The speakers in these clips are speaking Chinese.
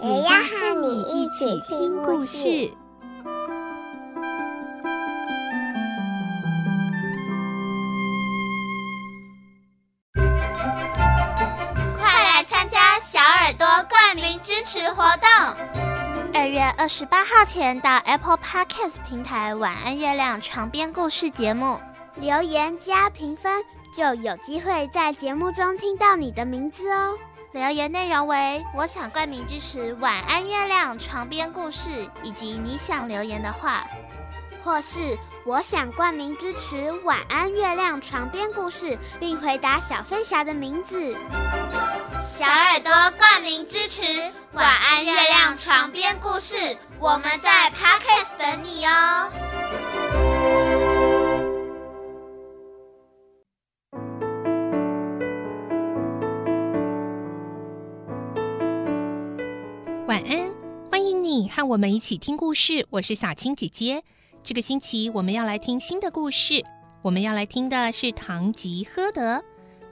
也要和你一起听故事。快来参加小耳朵冠名支持活动！二月二十八号前到 Apple Podcast 平台《晚安月亮床边故事》节目留言加评分，就有机会在节目中听到你的名字哦。留言内容为“我想冠名支持晚安月亮床边故事”，以及你想留言的话，或是我想冠名支持晚安月亮床边故事，并回答小飞侠的名字。小耳朵冠名支持晚安月亮床边故事，我们在 Podcast 等你哦。晚安，欢迎你和我们一起听故事。我是小青姐姐。这个星期我们要来听新的故事，我们要来听的是《堂吉诃德》。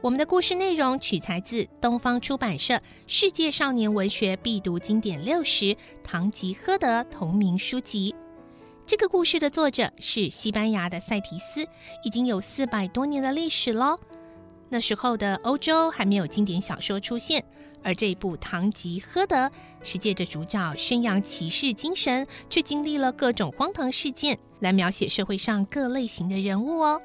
我们的故事内容取材自东方出版社《世界少年文学必读经典六十》《堂吉诃德》同名书籍。这个故事的作者是西班牙的塞提斯，已经有四百多年的历史喽。那时候的欧洲还没有经典小说出现，而这一部《堂吉诃德》是借着主角宣扬骑士精神，却经历了各种荒唐事件，来描写社会上各类型的人物哦。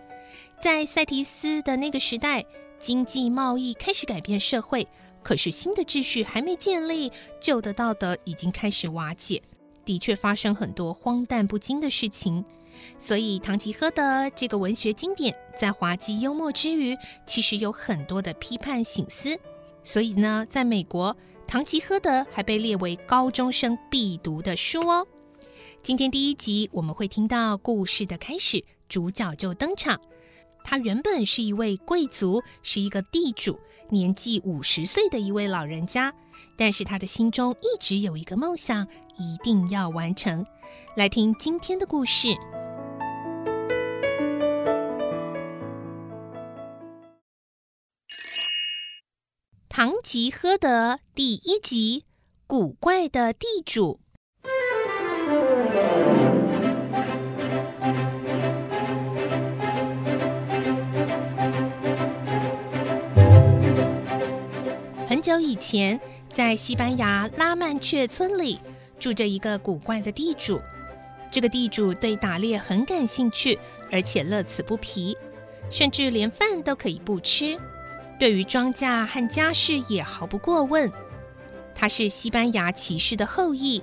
在塞提斯的那个时代，经济贸易开始改变社会，可是新的秩序还没建立，旧的道德已经开始瓦解，的确发生很多荒诞不经的事情。所以，《堂吉诃德》这个文学经典在滑稽幽默之余，其实有很多的批判醒思。所以呢，在美国，《堂吉诃德》还被列为高中生必读的书哦。今天第一集我们会听到故事的开始，主角就登场。他原本是一位贵族，是一个地主，年纪五十岁的一位老人家。但是他的心中一直有一个梦想，一定要完成。来听今天的故事，《堂吉诃德》第一集：古怪的地主。很久以前，在西班牙拉曼却村里住着一个古怪的地主。这个地主对打猎很感兴趣，而且乐此不疲，甚至连饭都可以不吃。对于庄稼和家事也毫不过问。他是西班牙骑士的后裔，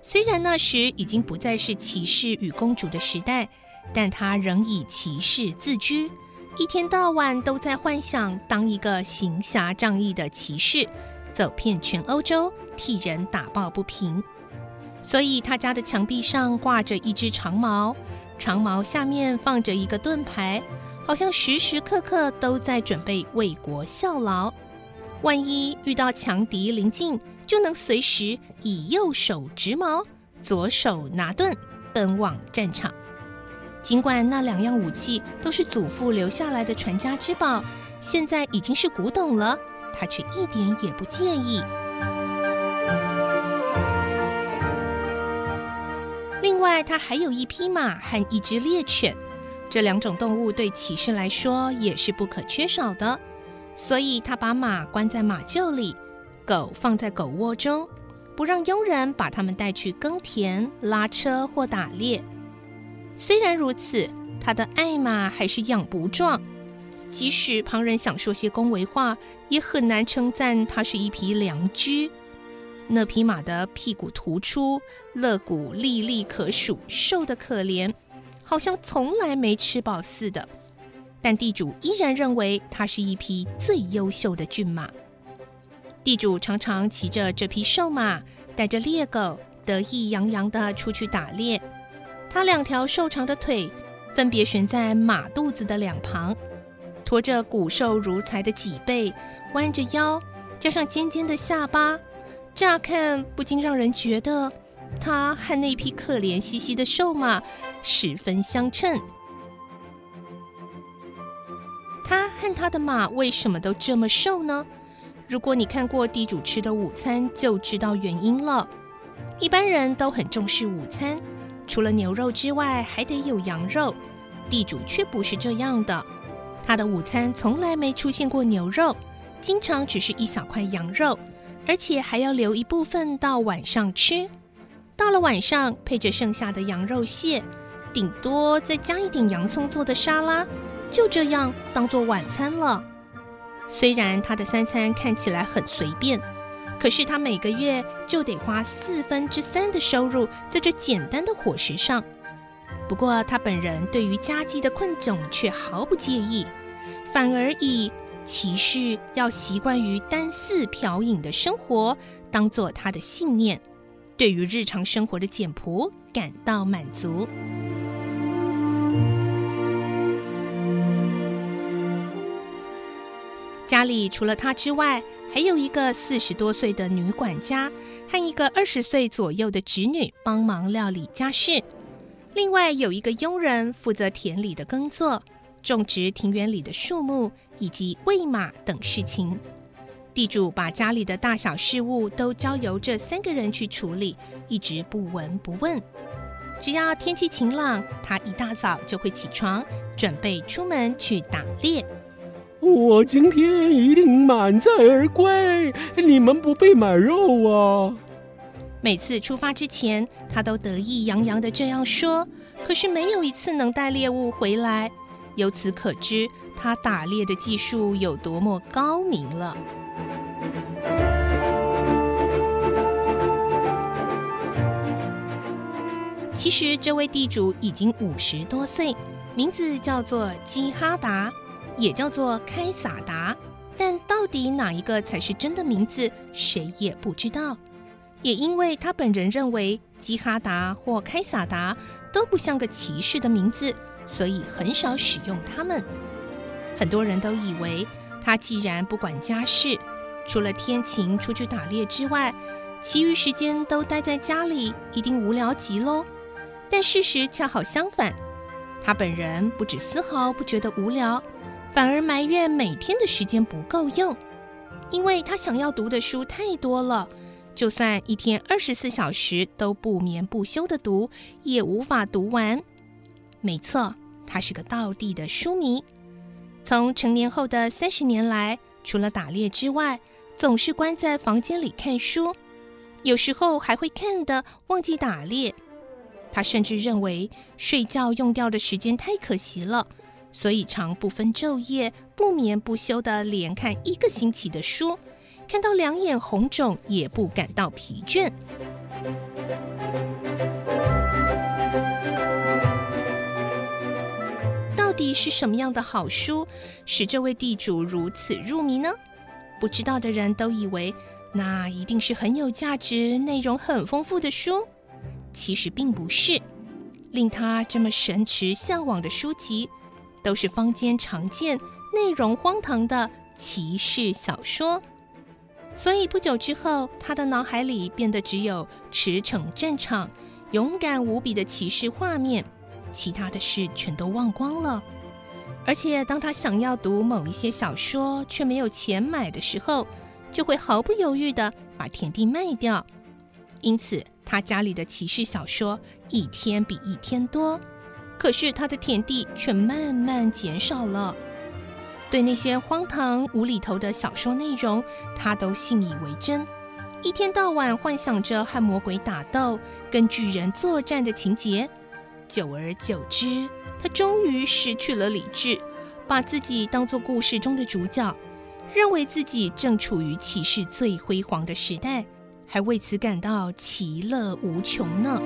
虽然那时已经不再是骑士与公主的时代，但他仍以骑士自居。一天到晚都在幻想当一个行侠仗义的骑士，走遍全欧洲，替人打抱不平。所以他家的墙壁上挂着一只长矛，长矛下面放着一个盾牌，好像时时刻刻都在准备为国效劳。万一遇到强敌临近，就能随时以右手执矛，左手拿盾，奔往战场。尽管那两样武器都是祖父留下来的传家之宝，现在已经是古董了，他却一点也不介意。另外，他还有一匹马和一只猎犬，这两种动物对骑士来说也是不可缺少的，所以他把马关在马厩里，狗放在狗窝中，不让佣人把它们带去耕田、拉车或打猎。虽然如此，他的爱马还是养不壮。即使旁人想说些恭维话，也很难称赞它是一匹良驹。那匹马的屁股突出，肋骨粒粒可数，瘦得可怜，好像从来没吃饱似的。但地主依然认为它是一匹最优秀的骏马。地主常常骑着这匹瘦马，带着猎狗，得意洋洋地出去打猎。他两条瘦长的腿分别悬在马肚子的两旁，拖着骨瘦如柴的脊背，弯着腰，加上尖尖的下巴，乍看不禁让人觉得他和那匹可怜兮兮的瘦马十分相称。他和他的马为什么都这么瘦呢？如果你看过地主吃的午餐，就知道原因了。一般人都很重视午餐，除了牛肉之外，还得有羊肉。地主却不是这样的，他的午餐从来没出现过牛肉，经常只是一小块羊肉，而且还要留一部分到晚上吃。到了晚上，配着剩下的羊肉馅，顶多再加一点洋葱做的沙拉，就这样当做晚餐了。虽然他的三餐看起来很随便，可是他每个月就得花四分之三的收入在这简单的伙食上。不过他本人对于家计的困窘却毫不介意，反而以骑士要习惯于单四瓢饮的生活当做他的信念，对于日常生活的简朴感到满足。家里除了他之外，还有一个四十多岁的女管家和一个二十岁左右的侄女帮忙料理家事。另外有一个佣人负责田里的耕作、种植庭园里的树木以及喂马等事情。地主把家里的大小事务都交由这三个人去处理，一直不闻不问。只要天气晴朗，他一大早就会起床，准备出门去打猎。我今天一定满载而归，你们不必买肉啊！每次出发之前，他都得意洋洋的这样说，可是没有一次能带猎物回来。由此可知，他打猎的技术有多么高明了。其实，这位地主已经五十多岁，名字叫做基哈达。也叫做开撒达，但到底哪一个才是真的名字，谁也不知道。也因为他本人认为基哈达或开撒达都不像个骑士的名字，所以很少使用它们。很多人都以为他既然不管家事，除了天晴出去打猎之外，其余时间都待在家里，一定无聊极喽。但事实恰好相反，他本人不止丝毫不觉得无聊。反而埋怨每天的时间不够用，因为他想要读的书太多了，就算一天二十四小时都不眠不休地读，也无法读完。没错，他是个道地的书迷。从成年后的三十年来，除了打猎之外，总是关在房间里看书，有时候还会看得忘记打猎。他甚至认为睡觉用掉的时间太可惜了。所以常不分昼夜、不眠不休地连看一个星期的书，看到两眼红肿也不感到疲倦。是什么样的好书使这位地主如此入迷呢？不知道的人都以为那一定是很有价值、内容很丰富的书，其实并不是。令他这么神驰向往的书籍。都是坊间常见、内容荒唐的骑士小说，所以不久之后，他的脑海里变得只有驰骋战场、勇敢无比的骑士画面，其他的事全都忘光了。而且，当他想要读某一些小说却没有钱买的时候，就会毫不犹豫地把田地卖掉。因此，他家里的骑士小说一天比一天多。可是他的田地却慢慢减少了。对那些荒唐无厘头的小说内容，他都信以为真，一天到晚幻想着和魔鬼打斗、跟巨人作战的情节。久而久之，他终于失去了理智，把自己当作故事中的主角，认为自己正处于骑士最辉煌的时代，还为此感到其乐无穷呢。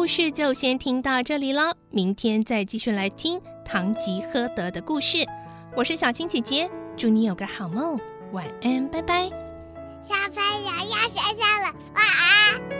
故事就先听到这里了，明天再继续来听《堂吉诃德》的故事。我是小青姐姐，祝你有个好梦，晚安，拜拜。小朋友要睡觉了，晚安。